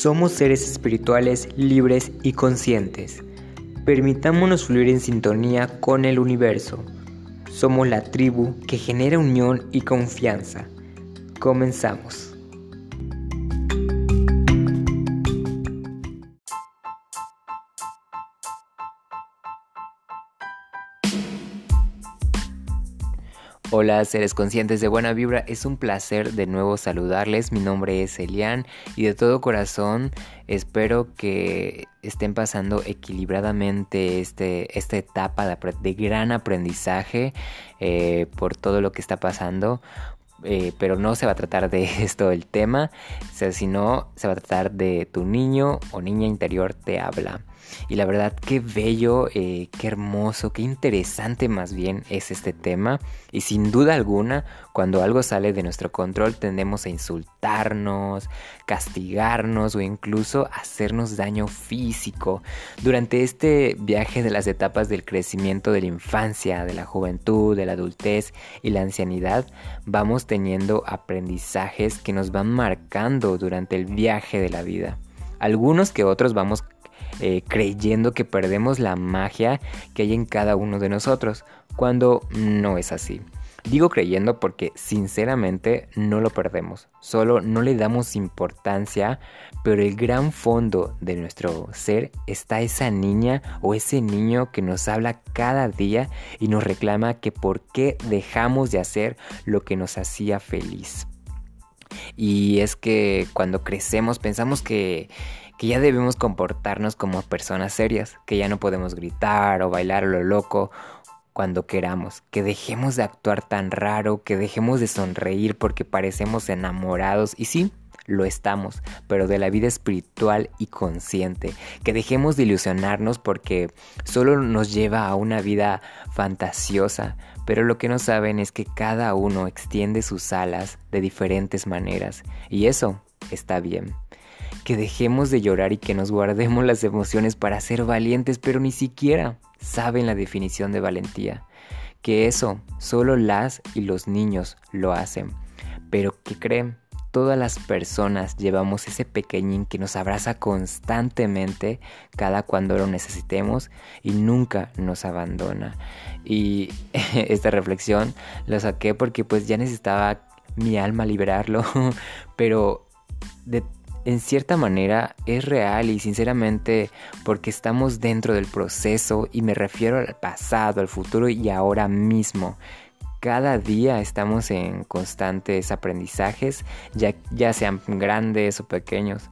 Somos seres espirituales libres y conscientes. Permitámonos fluir en sintonía con el universo. Somos la tribu que genera unión y confianza. Comenzamos. Hola seres conscientes de buena vibra, es un placer de nuevo saludarles, mi nombre es Elian y de todo corazón espero que estén pasando equilibradamente este, esta etapa de, gran aprendizaje eh, por todo lo que está pasando. Eh, pero no se va a tratar de esto el tema, sino se va a tratar de tu niño o niña interior te habla. Y la verdad, qué bello, eh, qué hermoso, qué interesante más bien es este tema. Y sin duda alguna, cuando algo sale de nuestro control, tendemos a insultarnos, castigarnos o incluso hacernos daño físico. Durante este viaje de las etapas del crecimiento de la infancia, de la juventud, de la adultez y la ancianidad, vamos teniendo aprendizajes que nos van marcando durante el viaje de la vida. Algunos que otros vamos eh, creyendo que perdemos la magia que hay en cada uno de nosotros, cuando no es así. Digo creyendo porque sinceramente no lo perdemos, solo no le damos importancia, pero el gran fondo de nuestro ser está esa niña o ese niño que nos habla cada día y nos reclama que por qué dejamos de hacer lo que nos hacía feliz. Y es que cuando crecemos pensamos que que ya debemos comportarnos como personas serias, que ya no podemos gritar o bailar a lo loco cuando queramos, que dejemos de actuar tan raro, que dejemos de sonreír porque parecemos enamorados y sí, lo estamos, pero de la vida espiritual y consciente, que dejemos de ilusionarnos porque solo nos lleva a una vida fantasiosa, pero lo que no saben es que cada uno extiende sus alas de diferentes maneras y eso está bien que dejemos de llorar y que nos guardemos las emociones para ser valientes, pero ni siquiera saben la definición de valentía. Que eso solo las y los niños lo hacen. Pero que creen, todas las personas llevamos ese pequeñín que nos abraza constantemente cada cuando lo necesitemos y nunca nos abandona. Y esta reflexión la saqué porque pues ya necesitaba mi alma liberarlo, pero de en cierta manera es real y sinceramente porque estamos dentro del proceso y me refiero al pasado, al futuro y ahora mismo. Cada día estamos en constantes aprendizajes, ya, ya sean grandes o pequeños.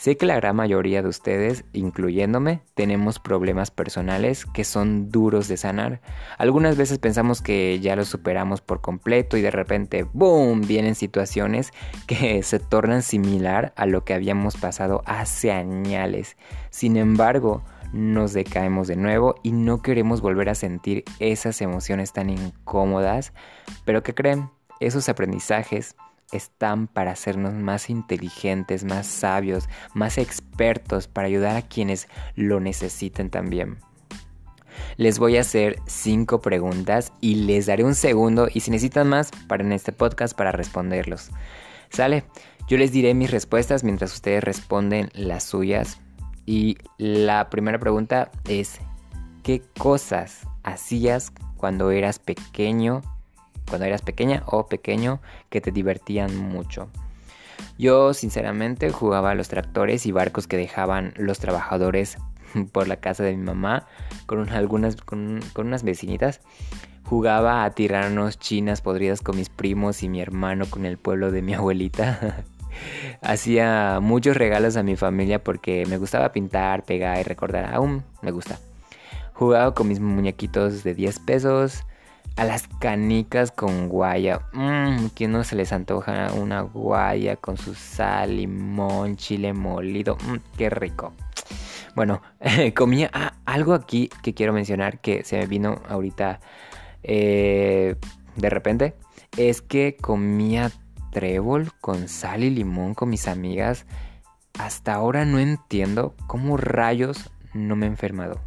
Sé que la gran mayoría de ustedes, incluyéndome, tenemos problemas personales que son duros de sanar. Algunas veces pensamos que ya los superamos por completo y de repente, ¡boom!, vienen situaciones que se tornan similar a lo que habíamos pasado hace años. Sin embargo, nos decaemos de nuevo y no queremos volver a sentir esas emociones tan incómodas. Pero ¿qué creen? Esos aprendizajes están para hacernos más inteligentes, más sabios, más expertos, para ayudar a quienes lo necesiten también. Les voy a hacer cinco preguntas y les daré un segundo y si necesitan más para en este podcast para responderlos. ¿Sale? Yo les diré mis respuestas mientras ustedes responden las suyas. Y la primera pregunta es, ¿qué cosas hacías cuando eras pequeño cuando eras pequeña o pequeño que te divertían mucho. Yo sinceramente jugaba a los tractores y barcos que dejaban los trabajadores por la casa de mi mamá con algunas con, unas vecinitas. Jugaba a tirarnos chinas podridas con mis primos y mi hermano con el pueblo de mi abuelita. Hacía muchos regalos a mi familia porque me gustaba pintar, pegar y recordar. Aún me gusta. Jugaba con mis muñequitos de 10 pesos a las canicas con guaya. Mmm, ¿quién no se les antoja una guaya con su sal, limón, chile molido? Mmm, qué rico. Bueno, comía ah, algo aquí que quiero mencionar que se me vino ahorita eh, de repente. Es que comía trébol con sal y limón con mis amigas. Hasta ahora no entiendo cómo rayos no me he enfermado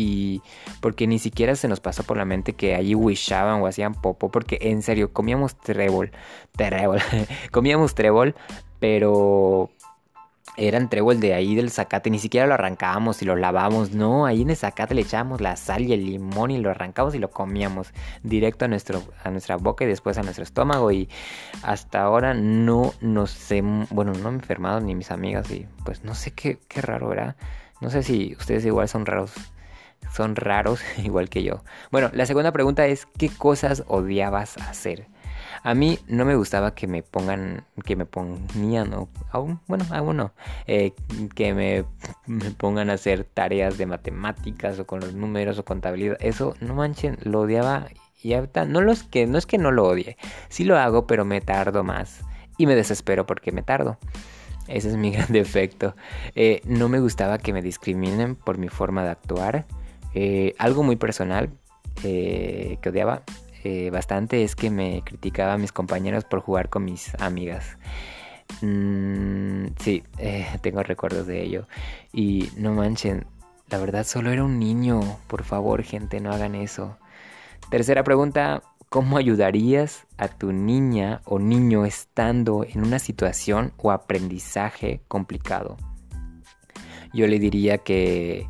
y porque ni siquiera se nos pasó por la mente que allí wishaban o hacían popo, porque en serio comíamos trébol, trébol, comíamos trébol, pero Era trébol de ahí del zacate, ni siquiera lo arrancábamos y lo lavábamos, no, ahí en el zacate le echábamos la sal y el limón y lo arrancábamos y lo comíamos directo a, nuestro, a nuestra boca y después a nuestro estómago y hasta ahora no no sé, bueno, no me he enfermado ni mis amigas y pues no sé qué, qué raro era, no sé si ustedes igual son raros, son raros igual que yo. Bueno, la segunda pregunta es, ¿qué cosas odiabas hacer? A mí no me gustaba que me pongan, que me ponían, o aún, bueno, aún no, eh, que me, pongan a hacer tareas de matemáticas o con los números o contabilidad. Eso, no manchen, lo odiaba y ahorita, no, los que, no es que no lo odie, sí lo hago, pero me tardo más y me desespero porque me tardo. Ese es mi gran defecto. Eh, no me gustaba que me discriminen por mi forma de actuar. Eh, algo muy personal que odiaba eh, bastante es que me criticaba a mis compañeros por jugar con mis amigas. Mm, sí, eh, tengo recuerdos de ello. Y no manchen, la verdad solo era un niño. Por favor, gente, no hagan eso. Tercera pregunta, ¿cómo ayudarías a tu niña o niño estando en una situación o aprendizaje complicado? Yo le diría que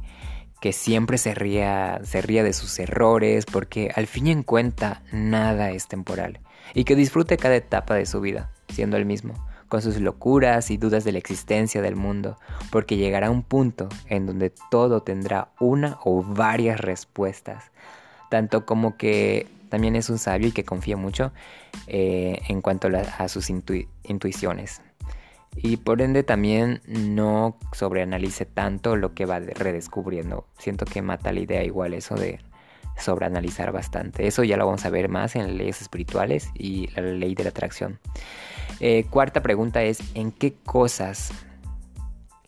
que siempre se ría, se ría de sus errores, porque al fin y en cuenta nada es temporal, y que disfrute cada etapa de su vida, siendo el mismo, con sus locuras y dudas de la existencia del mundo, porque llegará un punto en donde todo tendrá una o varias respuestas, tanto como que también es un sabio y que confía mucho eh, en cuanto a, sus intuiciones y por ende también no sobreanalice tanto lo que va redescubriendo. Siento que mata la idea igual eso de sobreanalizar bastante. Eso ya lo vamos a ver más en leyes espirituales y la ley de la atracción. Eh, cuarta pregunta es, ¿en qué cosas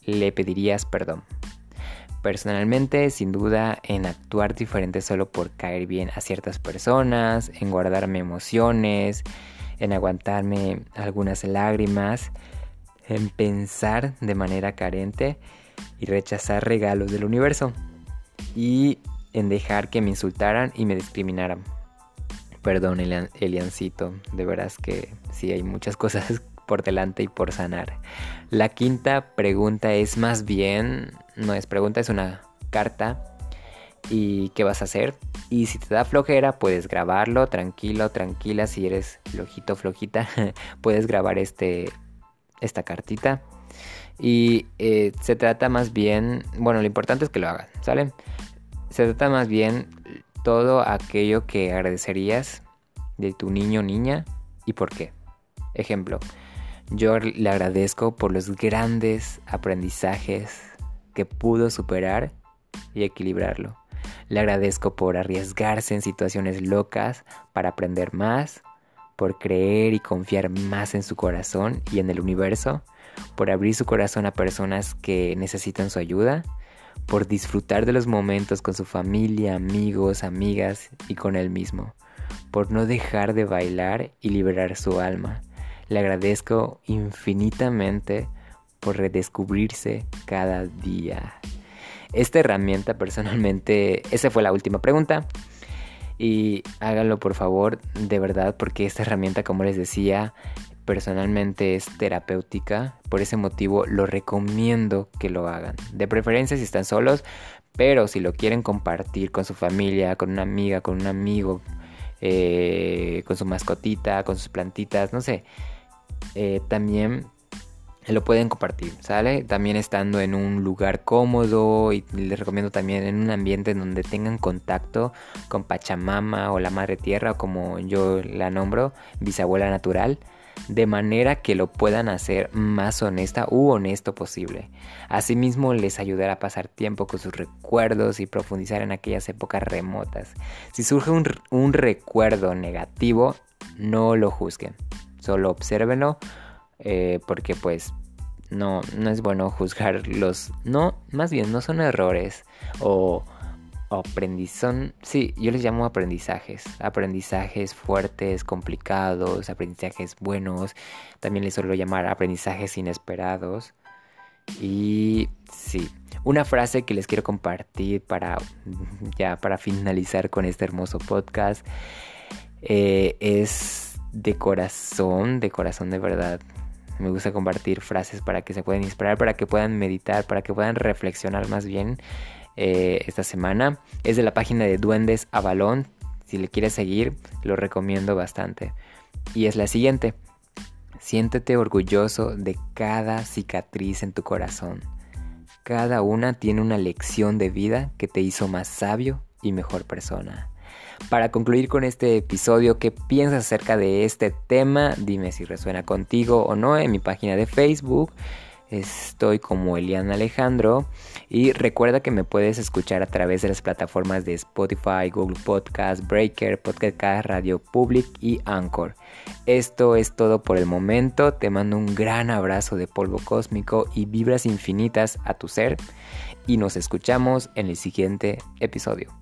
le pedirías perdón? Personalmente, sin duda, en actuar diferente solo por caer bien a ciertas personas, en guardarme emociones, en aguantarme algunas lágrimas en pensar de manera carente y rechazar regalos del universo y en dejar que me insultaran y me discriminaran. Perdón, Eliancito, de veras que sí hay muchas cosas por delante y por sanar. La quinta pregunta es más bien, no es pregunta, es una carta. ¿Y qué vas a hacer? Y si te da flojera, puedes grabarlo, tranquilo, tranquila. Si eres flojito, flojita, puedes grabar este esta cartita. Y eh, se trata más bien, bueno, lo importante es que lo hagan, ¿sale? Se trata más bien todo aquello que agradecerías de tu niño o niña y por qué. Ejemplo, yo le agradezco por los grandes aprendizajes que pudo superar y equilibrarlo. Le agradezco por arriesgarse en situaciones locas para aprender más por creer y confiar más en su corazón y en el universo, por abrir su corazón a personas que necesitan su ayuda, por disfrutar de los momentos con su familia, amigos, amigas y con él mismo, por no dejar de bailar y liberar su alma. Le agradezco infinitamente por redescubrirse cada día. Esta herramienta personalmente, esa fue la última pregunta. Y háganlo por favor, de verdad, porque esta herramienta, como les decía, personalmente es terapéutica. Por ese motivo lo recomiendo que lo hagan. De preferencia si están solos, pero si lo quieren compartir con su familia, con una amiga, con un amigo, eh, con su mascotita, con sus plantitas, no sé. Eh, también lo pueden compartir, ¿sale? También estando en un lugar cómodo y les recomiendo también en un ambiente en donde tengan contacto con Pachamama o la Madre Tierra o como yo la nombro, bisabuela natural, de manera que lo puedan hacer más honesta u honesto posible. Asimismo les ayudará a pasar tiempo con sus recuerdos y profundizar en aquellas épocas remotas. Si surge un, recuerdo negativo, no lo juzguen, solo obsérvenlo eh, porque pues no, no es bueno juzgar los... No, más bien no son errores o, aprendizajes. Sí, yo les llamo aprendizajes. Aprendizajes fuertes, complicados, aprendizajes buenos. También les suelo llamar aprendizajes inesperados. Y sí, una frase que les quiero compartir para ya para finalizar con este hermoso podcast eh, es de corazón, de corazón de verdad Me gusta compartir frases para que se puedan inspirar, para que puedan meditar, para que puedan reflexionar más bien eh, esta semana. Es de la página de Duendes Avalón. Si le quieres seguir, lo recomiendo bastante. Y es la siguiente. Siéntete orgulloso de cada cicatriz en tu corazón. Cada una tiene una lección de vida que te hizo más sabio y mejor persona. Para concluir con este episodio, ¿qué piensas acerca de este tema? Dime si resuena contigo o no en mi página de Facebook. Estoy como Elian Alejandro y recuerda que me puedes escuchar a través de las plataformas de Spotify, Google Podcast, Breaker, Podcast Radio Public y Anchor. Esto es todo por el momento. Te mando un gran abrazo de polvo cósmico y vibras infinitas a tu ser y nos escuchamos en el siguiente episodio.